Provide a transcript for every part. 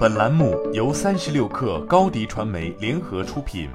本栏目由三十六氪高低传媒联合出品。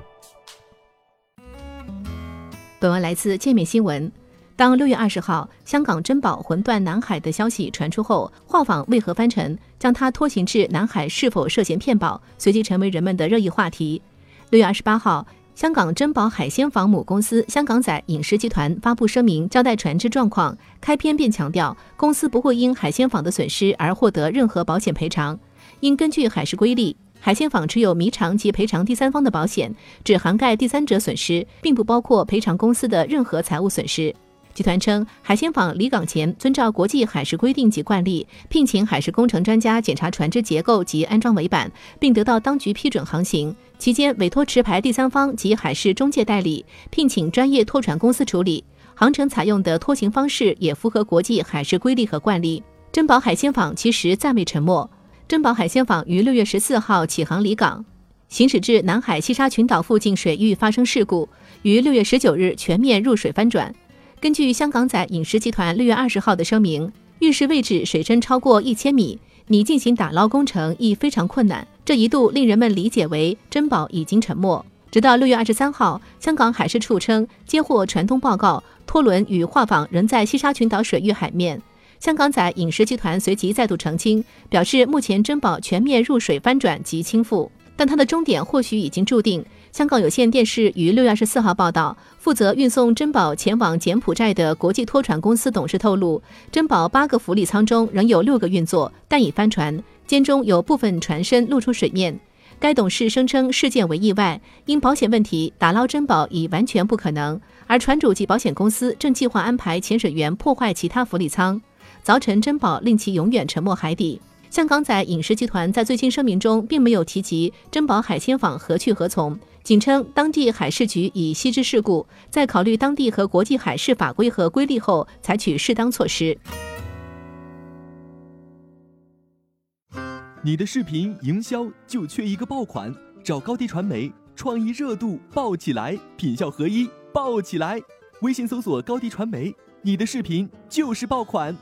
本文来自界面新闻。当六月二十号香港珍宝魂断南海的消息传出后，画舫为何翻沉，将它拖行至南海是否涉嫌骗保，随即成为人们的热议话题。六月二十八号，香港珍宝海鲜坊母公司香港仔饮食集团发布声明，交代船只状况。开篇便强调，公司不会因海鲜坊的损失而获得任何保险赔偿。应根据海事规例，海鲜坊持有弥偿及赔偿第三方的保险，只涵盖第三者损失，并不包括赔偿公司的任何财务损失。集团称，海鲜坊离港前遵照国际海事规定及惯例，聘请海事工程专家检查船只结构及安装尾板，并得到当局批准航行。期间，委托持牌第三方及海事中介代理，聘请专业拖船公司处理航程，采用的拖行方式也符合国际海事规例和惯例。珍宝海鲜坊其实暂未沉没。珍宝海鲜坊于六月十四号起航离港，行驶至南海西沙群岛附近水域发生事故，于六月十九日全面入水翻转。根据香港仔饮食集团六月二十号的声明，浴室位置水深超过一千米，拟进行打捞工程亦非常困难，这一度令人们理解为珍宝已经沉没。直到六月二十三号，香港海事处称接获船东报告，拖轮与画舫仍在西沙群岛水域海面。香港仔饮食集团随即再度澄清，表示目前珍宝全面入水翻转及倾覆，但它的终点或许已经注定。香港有线电视于六月二十四号报道，负责运送珍宝前往柬埔寨的国际拖船公司董事透露，珍宝八个浮力舱中仍有六个运作，但已翻船，间中有部分船身露出水面。该董事声称事件为意外，因保险问题，打捞珍宝已完全不可能，而船主及保险公司正计划安排潜水员破坏其他浮力舱。凿沉珍宝，令其永远沉没海底。香港仔饮食集团在最新声明中并没有提及珍宝海鲜坊何去何从，仅称当地海事局已悉知事故，在考虑当地和国际海事法规和规例后，采取适当措施。你的视频营销就缺一个爆款，找高低传媒，创意热度爆起来，品效合一爆起来。微信搜索高低传媒，你的视频就是爆款。